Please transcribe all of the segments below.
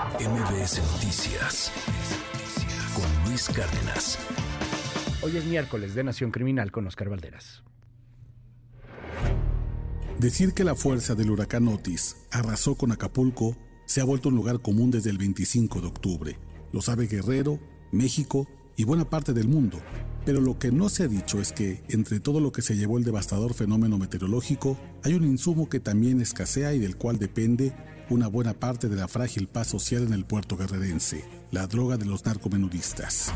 MBS Noticias con Luis Cárdenas. Hoy es miércoles de Nación Criminal con Oscar Valderas. Decir que la fuerza del huracán Otis arrasó con Acapulco se ha vuelto un lugar común desde el 25 de octubre. Lo sabe Guerrero, México y buena parte del mundo. Pero lo que no se ha dicho es que, entre todo lo que se llevó el devastador fenómeno meteorológico, hay un insumo que también escasea y del cual depende una buena parte de la frágil paz social en el puerto guerrerense, la droga de los narcomenudistas.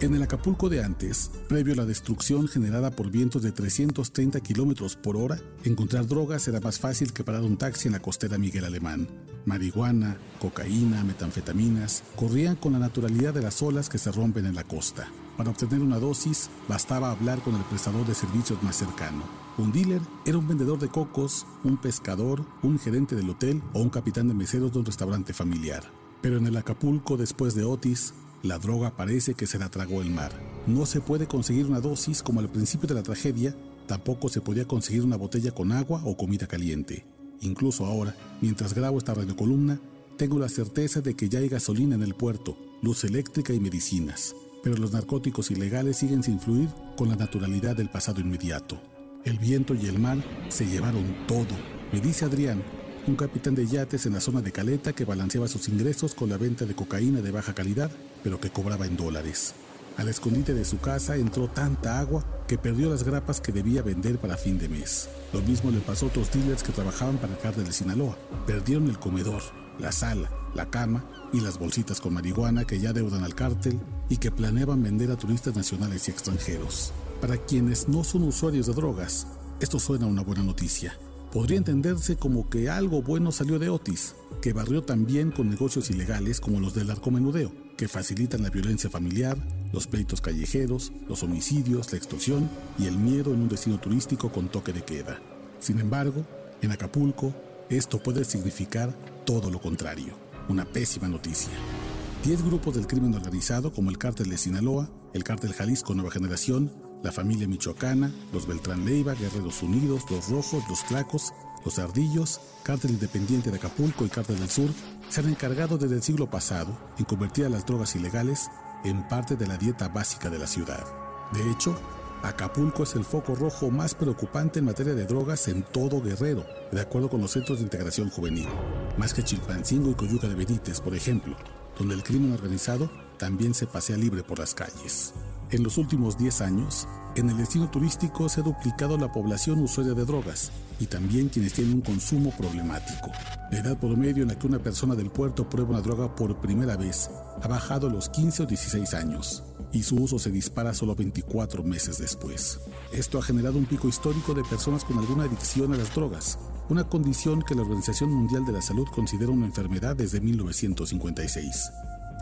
En el Acapulco de antes, previo a la destrucción generada por vientos de 330 kilómetros por hora, encontrar drogas era más fácil que parar un taxi en la costera Miguel Alemán. Marihuana, cocaína, metanfetaminas corrían con la naturalidad de las olas que se rompen en la costa. Para obtener una dosis, bastaba hablar con el prestador de servicios más cercano. Un dealer era un vendedor de cocos, un pescador, un gerente del hotel o un capitán de meseros de un restaurante familiar. Pero en el Acapulco, después de Otis, la droga parece que se la tragó el mar. No se puede conseguir una dosis como al principio de la tragedia, tampoco se podía conseguir una botella con agua o comida caliente. Incluso ahora, mientras grabo esta radiocolumna, tengo la certeza de que ya hay gasolina en el puerto, luz eléctrica y medicinas. Pero los narcóticos ilegales siguen sin fluir con la naturalidad del pasado inmediato. El viento y el mar se llevaron todo, me dice Adrián, un capitán de yates en la zona de Caleta que balanceaba sus ingresos con la venta de cocaína de baja calidad, pero que cobraba en dólares. Al escondite de su casa entró tanta agua que perdió las grapas que debía vender para fin de mes. Lo mismo le pasó a otros dealers que trabajaban para el cártel de Sinaloa. Perdieron el comedor, la sala, la cama y las bolsitas con marihuana que ya deudan al cártel y que planeaban vender a turistas nacionales y extranjeros. Para quienes no son usuarios de drogas, esto suena una buena noticia podría entenderse como que algo bueno salió de Otis, que barrió también con negocios ilegales como los del arcomenudeo, que facilitan la violencia familiar, los pleitos callejeros, los homicidios, la extorsión y el miedo en un destino turístico con toque de queda. Sin embargo, en Acapulco, esto puede significar todo lo contrario, una pésima noticia. Diez grupos del crimen organizado como el cártel de Sinaloa, el cártel Jalisco Nueva Generación, la familia michoacana, los Beltrán Leiva, Guerreros Unidos, los Rojos, los Tlacos, los Ardillos, Cártel Independiente de Acapulco y Cártel del Sur se han encargado desde el siglo pasado en convertir a las drogas ilegales en parte de la dieta básica de la ciudad. De hecho, Acapulco es el foco rojo más preocupante en materia de drogas en todo Guerrero, de acuerdo con los centros de integración juvenil, más que Chilpancingo y Coyuca de Benítez, por ejemplo, donde el crimen organizado también se pasea libre por las calles. En los últimos 10 años, en el destino turístico se ha duplicado la población usuaria de drogas y también quienes tienen un consumo problemático. La edad promedio en la que una persona del puerto prueba una droga por primera vez ha bajado a los 15 o 16 años y su uso se dispara solo 24 meses después. Esto ha generado un pico histórico de personas con alguna adicción a las drogas, una condición que la Organización Mundial de la Salud considera una enfermedad desde 1956.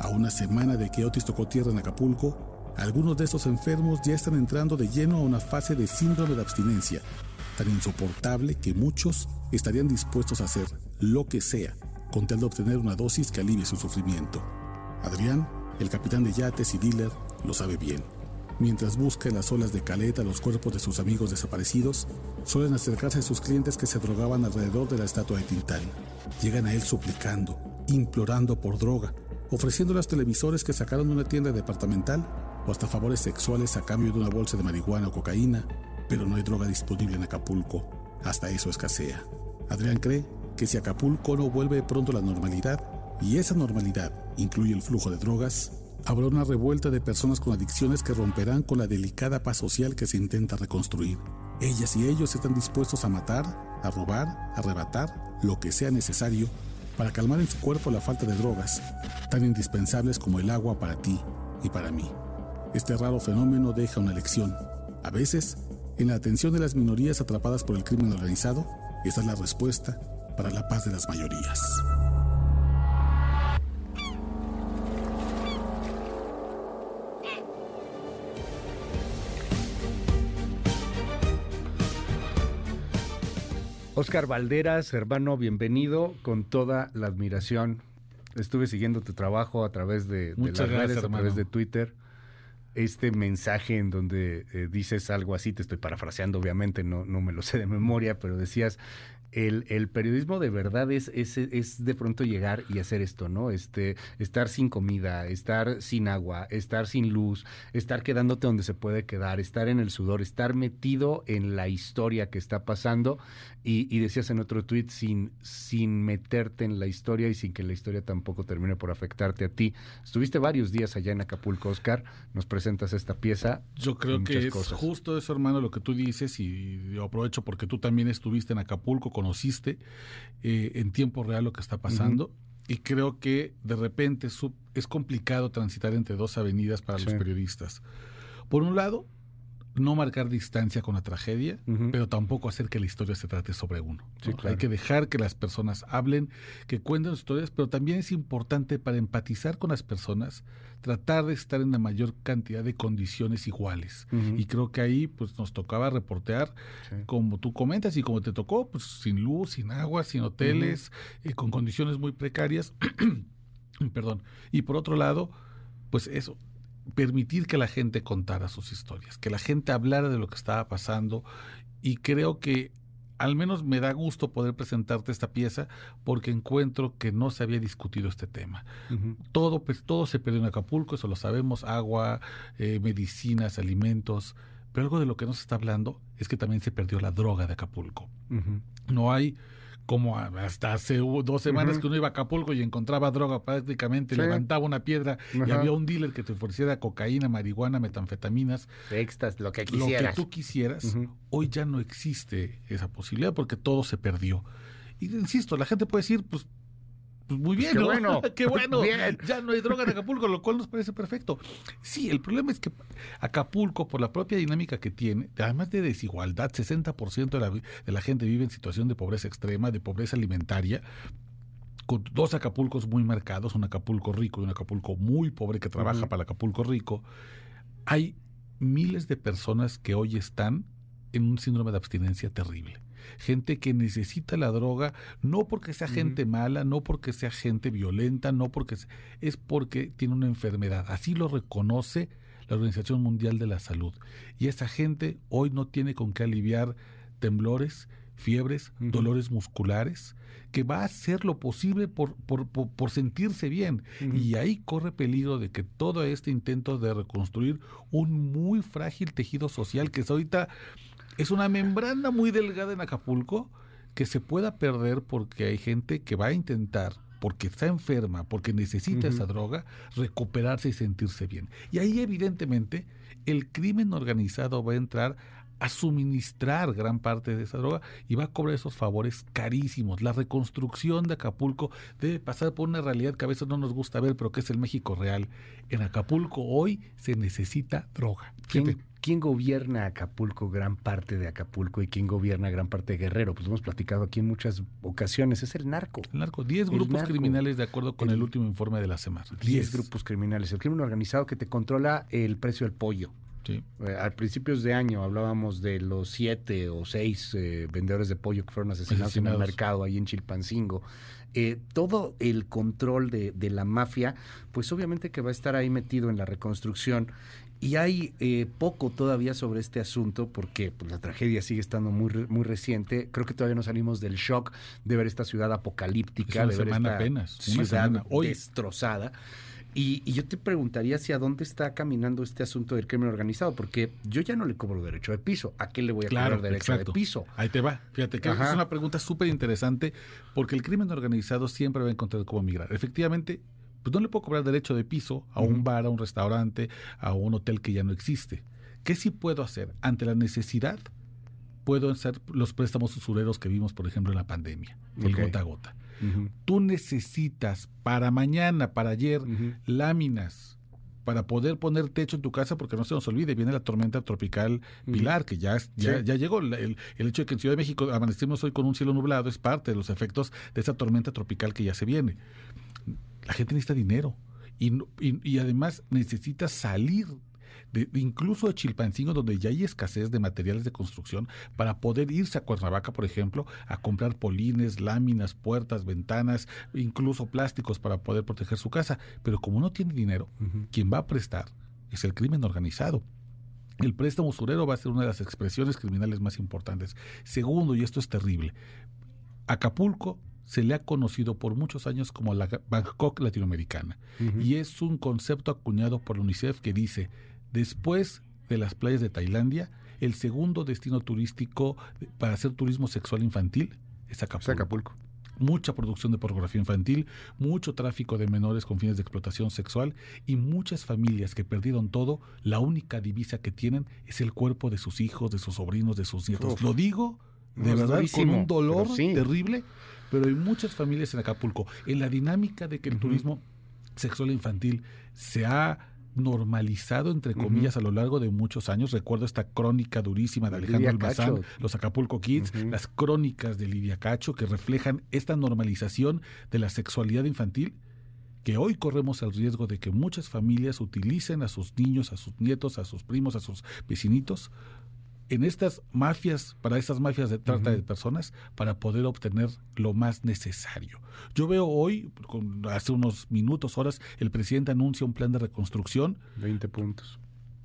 A una semana de que Otis tocó tierra en Acapulco, algunos de estos enfermos ya están entrando de lleno a una fase de síndrome de abstinencia, tan insoportable que muchos estarían dispuestos a hacer lo que sea con tal de obtener una dosis que alivie su sufrimiento. Adrián, el capitán de yates y dealer, lo sabe bien. Mientras busca en las olas de caleta los cuerpos de sus amigos desaparecidos, suelen acercarse a sus clientes que se drogaban alrededor de la estatua de Tintán. Llegan a él suplicando, implorando por droga, ofreciéndoles televisores que sacaron de una tienda departamental o hasta favores sexuales a cambio de una bolsa de marihuana o cocaína, pero no hay droga disponible en Acapulco. Hasta eso escasea. Adrián cree que si Acapulco no vuelve pronto a la normalidad, y esa normalidad incluye el flujo de drogas, habrá una revuelta de personas con adicciones que romperán con la delicada paz social que se intenta reconstruir. Ellas y ellos están dispuestos a matar, a robar, a arrebatar, lo que sea necesario para calmar en su cuerpo la falta de drogas, tan indispensables como el agua para ti y para mí. Este raro fenómeno deja una lección. A veces, en la atención de las minorías atrapadas por el crimen organizado, esta es la respuesta para la paz de las mayorías. Oscar Valderas, hermano, bienvenido con toda la admiración. Estuve siguiendo tu trabajo a través de, las redes, a través de Twitter este mensaje en donde eh, dices algo así, te estoy parafraseando obviamente, no, no me lo sé de memoria, pero decías, el, el periodismo de verdad es, es, es, de pronto llegar y hacer esto, ¿no? Este, estar sin comida, estar sin agua, estar sin luz, estar quedándote donde se puede quedar, estar en el sudor, estar metido en la historia que está pasando y, y decías en otro tuit, sin, sin meterte en la historia y sin que la historia tampoco termine por afectarte a ti. Estuviste varios días allá en Acapulco, Oscar, nos presentas esta pieza. Yo creo que es justo eso, hermano, lo que tú dices y aprovecho porque tú también estuviste en Acapulco con conociste eh, en tiempo real lo que está pasando. Y creo que de repente es complicado transitar entre dos avenidas para los periodistas. Por un lado, no marcar distancia con la tragedia, pero tampoco hacer que la historia se trate sobre uno. Hay que dejar que las personas hablen, que cuenten historias, pero también es importante para empatizar con las personas, tratar de estar en la mayor cantidad de condiciones iguales. Y creo que ahí pues nos tocaba reportear, como tú comentas y como te tocó, pues sin luz, sin agua, sin hoteles, eh, con condiciones muy precarias. Perdón. Y por otro lado, pues eso, permitir que la gente contara sus historias, que la gente hablara de lo que estaba pasando y creo que al menos me da gusto poder presentarte esta pieza porque encuentro que no se había discutido este tema. Todo pues todo se perdió en Acapulco, eso lo sabemos, agua, eh, medicinas, alimentos, pero algo de lo que no se está hablando es que también se perdió la droga de Acapulco. No hay como hasta hace dos semanas que uno iba a Acapulco y encontraba droga prácticamente, levantaba una piedra y había un dealer que te ofreciera cocaína, marihuana, metanfetaminas. Sextas, lo que quisieras. Lo que tú quisieras. Hoy ya no existe esa posibilidad porque todo se perdió. Y insisto, la gente puede decir, pues muy bien, qué bueno. qué bueno. Ya no hay droga en Acapulco, lo cual nos parece perfecto. Sí, el problema es que Acapulco, por la propia dinámica que tiene, además de desigualdad, 60% de la, de la gente vive en situación de pobreza extrema, de pobreza alimentaria, con dos Acapulcos muy marcados, un Acapulco rico y un Acapulco muy pobre que trabaja para Acapulco rico, hay miles de personas que hoy están en un síndrome de abstinencia terrible gente que necesita la droga, no porque sea gente mala, no porque sea gente violenta, no porque es porque tiene una enfermedad. Así lo reconoce la Organización Mundial de la Salud. Y esa gente hoy no tiene con qué aliviar temblores, fiebres, dolores musculares, que va a hacer lo posible por, por, por, sentirse bien. Y ahí corre peligro de que todo este intento de reconstruir un muy frágil tejido social que es ahorita es una membrana muy delgada en Acapulco que se pueda perder porque hay gente que va a intentar, porque está enferma, porque necesita esa droga, recuperarse y sentirse bien. Y ahí evidentemente el crimen organizado va a entrar a suministrar gran parte de esa droga y va a cobrar esos favores carísimos. La reconstrucción de Acapulco debe pasar por una realidad que a veces no nos gusta ver, pero que es el México real. En Acapulco hoy se necesita droga. ¿Quién, gobierna Acapulco, gran parte de Acapulco, y quién gobierna gran parte de Guerrero? Pues hemos platicado aquí en muchas ocasiones, es el narco. El narco, 10 grupos criminales de acuerdo con el, último informe de la semana. 10 grupos criminales, el crimen organizado que te controla el precio del pollo Sí. Eh, a principios de año hablábamos de los siete o seis eh, vendedores de pollo que fueron asesinados, en el mercado ahí en Chilpancingo. Eh, todo el control de, la mafia, pues obviamente que va a estar ahí metido en la reconstrucción. Y hay poco todavía sobre este asunto porque pues, la tragedia sigue estando muy, muy reciente. Creo que todavía no salimos del shock de ver esta ciudad apocalíptica, de ver esta apenas, ciudad destrozada. Y, yo te preguntaría si a dónde está caminando este asunto del crimen organizado, porque yo ya no le cobro derecho de piso. ¿A qué le voy a cobrar derecho de piso? Ahí te va. Fíjate que es una pregunta súper interesante, porque el crimen organizado siempre va a encontrar cómo migrar. Efectivamente, pues no le puedo cobrar derecho de piso a un bar, a un restaurante, a un hotel que ya no existe. ¿Qué sí puedo hacer? Ante la necesidad, puedo hacer los préstamos usureros que vimos, por ejemplo, en la pandemia, el gota a gota. Tú necesitas para mañana, para ayer, láminas para poder poner techo en tu casa, porque no se nos olvide, viene la tormenta tropical Pilar, que ya, ya, llegó. El, hecho de que en Ciudad de México amanecimos hoy con un cielo nublado es parte de los efectos de esa tormenta tropical que ya se viene. La gente necesita dinero y, y además necesita salir incluso de Chilpancingo, donde ya hay escasez de materiales de construcción, para poder irse a Cuernavaca, por ejemplo, a comprar polines, láminas, puertas, ventanas, incluso plásticos para poder proteger su casa. Pero como no tiene dinero, quien va a prestar es el crimen organizado. El préstamo usurero va a ser una de las expresiones criminales más importantes. Segundo, y esto es terrible, Acapulco se le ha conocido por muchos años como la Bangkok latinoamericana. Y es un concepto acuñado por la UNICEF que dice, después de las playas de Tailandia, el segundo destino turístico para hacer turismo sexual infantil es Acapulco. Mucha producción de pornografía infantil, mucho tráfico de menores con fines de explotación sexual y muchas familias que perdieron todo, la única divisa que tienen es el cuerpo de sus hijos, de sus sobrinos, de sus nietos. Lo digo de verdad con un dolor terrible, pero hay muchas familias en Acapulco. En la dinámica de que el turismo sexual infantil se ha normalizado, entre comillas, a lo largo de muchos años. Recuerdo esta crónica durísima de Alejandro Almazán, los Acapulco Kids, las crónicas de Lidia Cacho, que reflejan esta normalización de la sexualidad infantil que hoy corremos el riesgo de que muchas familias utilicen a sus niños, a sus nietos, a sus primos, a sus vecinitos en estas mafias, para estas mafias de trata de personas, para poder obtener lo más necesario. Yo veo hoy, hace unos minutos, horas, el presidente anuncia un plan de reconstrucción. 20 puntos.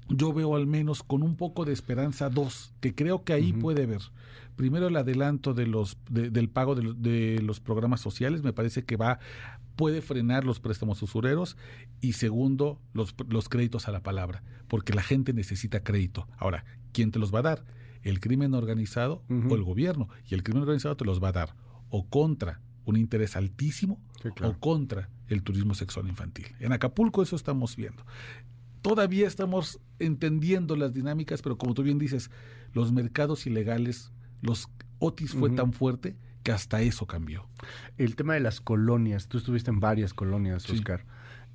Yo veo al menos con un poco de esperanza dos, que creo que ahí puede ver. Primero el adelanto de los, del pago de, de los programas sociales, me parece que va puede frenar los préstamos usureros y segundo, los, los créditos a la palabra, porque la gente necesita crédito. Ahora, ¿quién te los va a dar? ¿El crimen organizado o el gobierno? Y el crimen organizado te los va a dar o contra un interés altísimo o contra el turismo sexual infantil. En Acapulco eso estamos viendo. Todavía estamos entendiendo las dinámicas, pero como tú bien dices, los mercados ilegales, los Otis fue tan fuerte que hasta eso cambió. El tema de las colonias, tú estuviste en varias colonias, Oscar.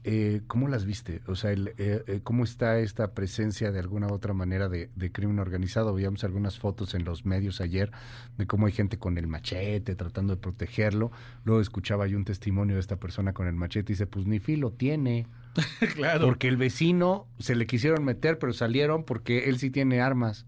Eh, ¿Cómo las viste? O sea, el, eh, eh, ¿cómo está esta presencia de alguna u otra manera de, crimen organizado? Veíamos algunas fotos en los medios ayer de cómo hay gente con el machete tratando de protegerlo. Luego escuchaba yo un testimonio de esta persona con el machete y dice, pues ni filo tiene. claro. Porque el vecino se le quisieron meter, pero salieron porque él sí tiene armas.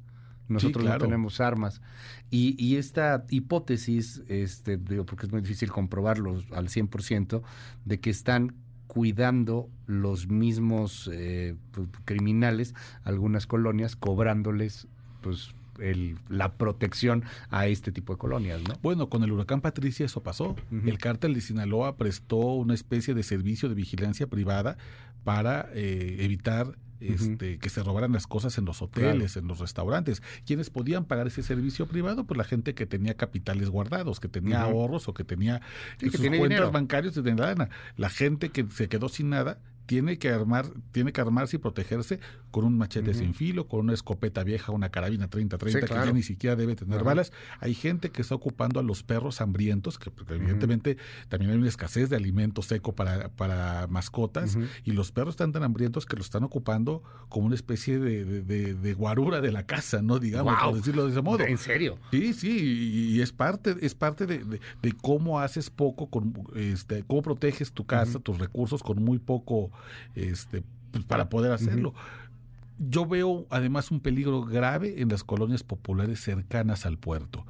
Nosotros no tenemos armas. Y, y, esta hipótesis, este, digo, porque es muy difícil comprobarlo al 100%, de que están cuidando los mismos eh, pues, criminales, algunas colonias, cobrándoles pues el, la protección a este tipo de colonias, ¿no? Bueno, con el huracán Patricia eso pasó. El cártel de Sinaloa prestó una especie de servicio de vigilancia privada para eh, evitar este, que se robaran las cosas en los hoteles, en los restaurantes. ¿Quiénes podían pagar ese servicio privado? Pues la gente que tenía capitales guardados, que tenía ahorros o que tenía sus cuentas bancarias de lana. La gente que se quedó sin nada tiene que armar, tiene que armarse y protegerse con un machete sin filo, con una escopeta vieja, una carabina 30-30 que ya ni siquiera debe tener balas. Hay gente que está ocupando a los perros hambrientos, que evidentemente también hay una escasez de alimento seco para, para mascotas, y los perros están tan hambrientos que lo están ocupando como una especie de, guarura de la casa, ¿no? Digamos, por decirlo de ese modo. ¿En serio? Sí, sí, y, es parte, es parte de, cómo haces poco, con, este, cómo proteges tu casa, tus recursos con muy poco este, pues, para poder hacerlo. Yo veo además un peligro grave en las colonias populares cercanas al puerto.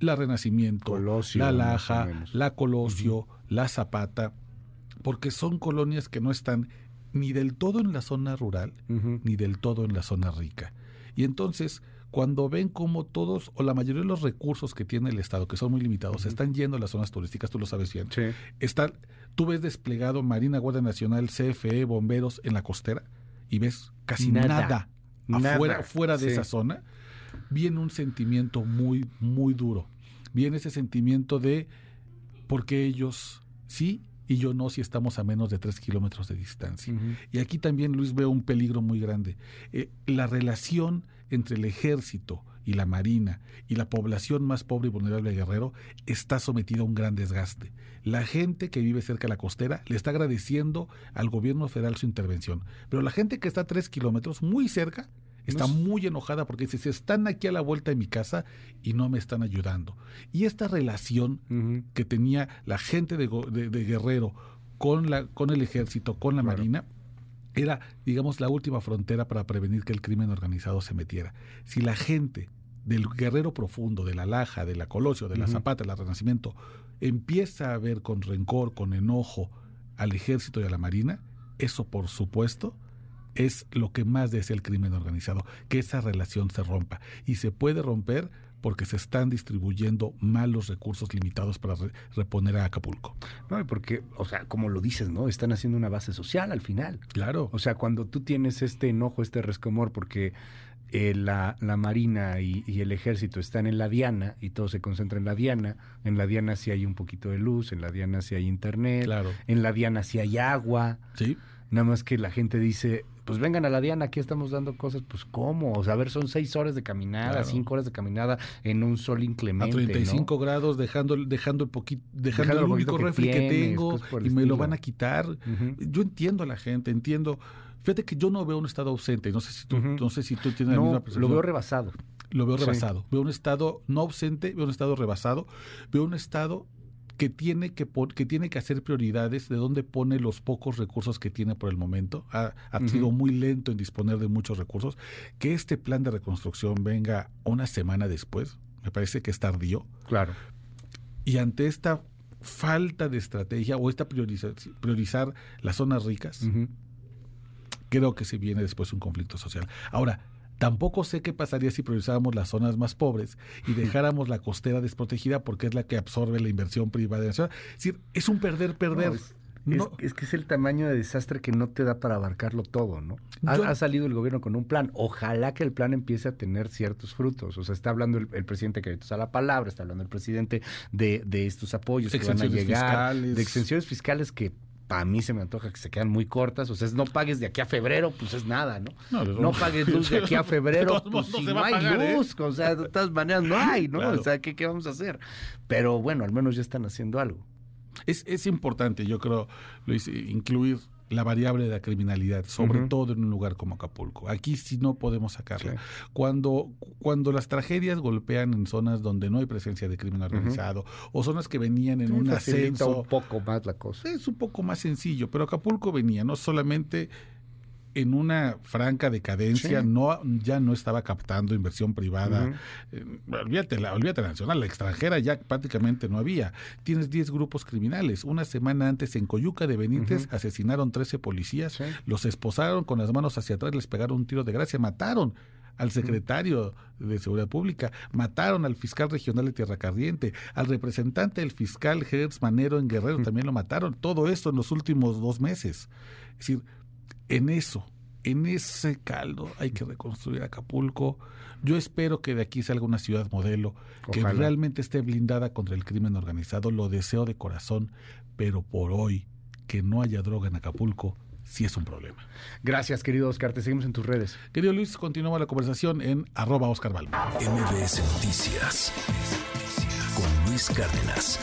La Renacimiento, la Laja, la Colosio, la Zapata, porque son colonias que no están ni del todo en la zona rural, ni del todo en la zona rica. Y entonces, cuando ven cómo todos o la mayoría de los recursos que tiene el Estado, que son muy limitados, están yendo a las zonas turísticas, tú lo sabes bien, están Tú ves desplegado Marina, Guardia Nacional, CFE, bomberos en la costera y ves casi nada, afuera, fuera de esa zona. Viene un sentimiento muy, muy duro. Viene ese sentimiento de por qué ellos sí y yo no si estamos a menos de tres kilómetros de distancia. Y aquí también, Luis, veo un peligro muy grande. Eh, la relación entre el ejército y la marina y la población más pobre y vulnerable de Guerrero está sometida a un gran desgaste. La gente que vive cerca de la costera le está agradeciendo al gobierno federal su intervención, pero la gente que está a tres kilómetros, muy cerca, está muy enojada porque dice, se están aquí a la vuelta de mi casa y no me están ayudando. Y esta relación que tenía la gente de, Guerrero con, la, con el ejército, con la marina, era, digamos, la última frontera para prevenir que el crimen organizado se metiera. Si la gente del guerrero profundo, de la Laja, de la Colosio, de la Zapata, del Renacimiento, empieza a ver con rencor, con enojo al ejército y a la marina, eso por supuesto es lo que más desea el crimen organizado, que esa relación se rompa. Y se puede romper porque se están distribuyendo mal los recursos limitados para reponer a Acapulco. No, y porque, o sea, como lo dices, ¿no? Están haciendo una base social al final. Claro. O sea, cuando tú tienes este enojo, este rescomor, porque eh, la, la, Marina y, el Ejército están en la Diana y todo se concentra en la Diana. En la Diana sí hay un poquito de luz, en la Diana sí hay internet, claro. en la Diana sí hay agua. Sí. Nada más que la gente dice, pues vengan a la Diana, aquí estamos dando cosas, pues ¿cómo? O sea, a ver, son seis horas de caminada, cinco horas de caminada en un sol inclemente. A 35 grados, dejando, dejando el poquito, dejando, el único refri que, tengo y me lo van a quitar. Yo entiendo a la gente, entiendo. Fíjate que yo no veo un estado ausente, no sé si tú, no sé si tú tienes la misma percepción. Lo veo rebasado. Lo veo rebasado. Veo un estado no ausente, veo un estado rebasado, veo un estado que tiene que, que tiene que hacer prioridades de dónde pone los pocos recursos que tiene por el momento. Ha, sido muy lento en disponer de muchos recursos. Que este plan de reconstrucción venga una semana después, me parece que es tardío. Claro. Y ante esta falta de estrategia o esta priorizar, priorizar las zonas ricas, creo que se viene después un conflicto social. Ahora, Tampoco sé qué pasaría si priorizáramos las zonas más pobres y dejáramos la costera desprotegida porque es la que absorbe la inversión privada. Es decir, es un perder-perder. es, que es el tamaño de desastre que no te da para abarcarlo todo, ¿no? Ha, salido el gobierno con un plan. Ojalá que el plan empiece a tener ciertos frutos. O sea, está hablando el, presidente que a la palabra, está hablando el presidente de, de estos apoyos que van a llegar, de extensiones fiscales que a mí se me antoja que se quedan muy cortas. O sea, es no pagues de aquí a febrero, pues es nada, ¿no? No, pagues luz de aquí a febrero, pues si no, hay ¿eh? luz. O sea, de todas maneras no hay, ¿no? O sea, ¿qué, ¿qué vamos a hacer? Pero bueno, al menos ya están haciendo algo. Es, es importante, yo creo, Luis, incluir la variable de la criminalidad, sobre todo en un lugar como Acapulco. Aquí sí no podemos sacarla. Cuando, cuando las tragedias golpean en zonas donde no hay presencia de crimen organizado o zonas que venían en un ascenso. un poco más la cosa. Es un poco más sencillo, pero Acapulco venía no solamente en una franca decadencia, no ya no estaba captando inversión privada. Eh, olvídate, la, olvídate la nacional, la extranjera ya prácticamente no había. Tienes 10 grupos criminales. Una semana antes en Coyuca de Benítez asesinaron 13 policías, los esposaron con las manos hacia atrás, les pegaron un tiro de gracia, mataron al secretario de Seguridad Pública, mataron al fiscal regional de Tierra Cardiente, al representante del fiscal Gertz Manero en Guerrero también lo mataron, todo esto en los últimos dos meses. Es decir, en eso, en ese caldo hay que reconstruir Acapulco. Yo espero que de aquí salga una ciudad modelo que realmente esté blindada contra el crimen organizado. Lo deseo de corazón, pero por hoy que no haya droga en Acapulco sí es un problema. Gracias, querido Oscar. Te seguimos en tus redes. Querido Luis, continúa la conversación en arroba Oscar Balma. MBS Noticias con Luis Cárdenas.